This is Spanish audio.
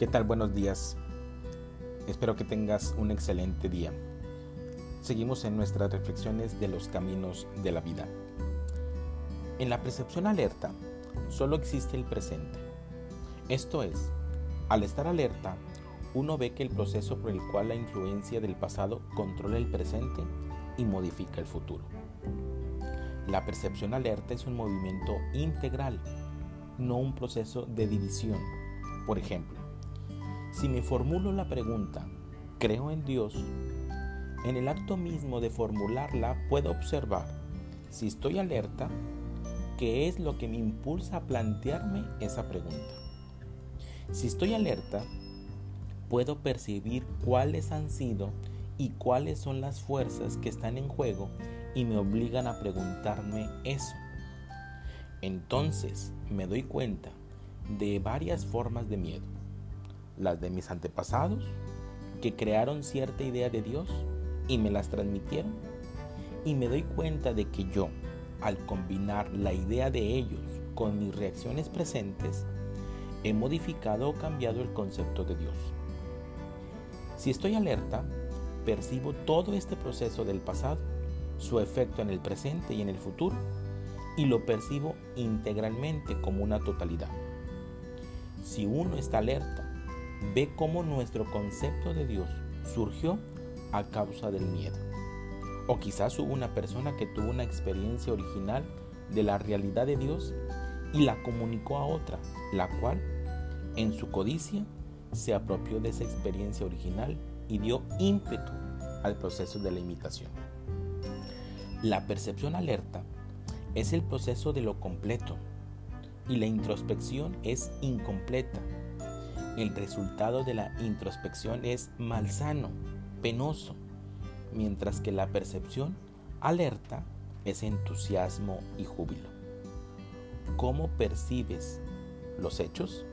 ¿Qué tal? Buenos días. Espero que tengas un excelente día. Seguimos en nuestras reflexiones de los caminos de la vida. En la percepción alerta, solo existe el presente. Esto es, al estar alerta, uno ve que el proceso por el cual la influencia del pasado controla el presente y modifica el futuro. La percepción alerta es un movimiento integral, no un proceso de división. Por ejemplo, si me formulo la pregunta, ¿creo en Dios? En el acto mismo de formularla puedo observar, si estoy alerta, qué es lo que me impulsa a plantearme esa pregunta. Si estoy alerta, puedo percibir cuáles han sido y cuáles son las fuerzas que están en juego y me obligan a preguntarme eso. Entonces me doy cuenta de varias formas de miedo las de mis antepasados, que crearon cierta idea de Dios y me las transmitieron. Y me doy cuenta de que yo, al combinar la idea de ellos con mis reacciones presentes, he modificado o cambiado el concepto de Dios. Si estoy alerta, percibo todo este proceso del pasado, su efecto en el presente y en el futuro, y lo percibo integralmente como una totalidad. Si uno está alerta ve cómo nuestro concepto de Dios surgió a causa del miedo. O quizás hubo una persona que tuvo una experiencia original de la realidad de Dios y la comunicó a otra, la cual, en su codicia, se apropió de esa experiencia original y dio ímpetu al proceso de la imitación. La percepción alerta es el proceso de lo completo y la introspección es incompleta el resultado de la introspección es malsano, penoso, mientras que la percepción alerta es entusiasmo y júbilo. ¿Cómo percibes los hechos?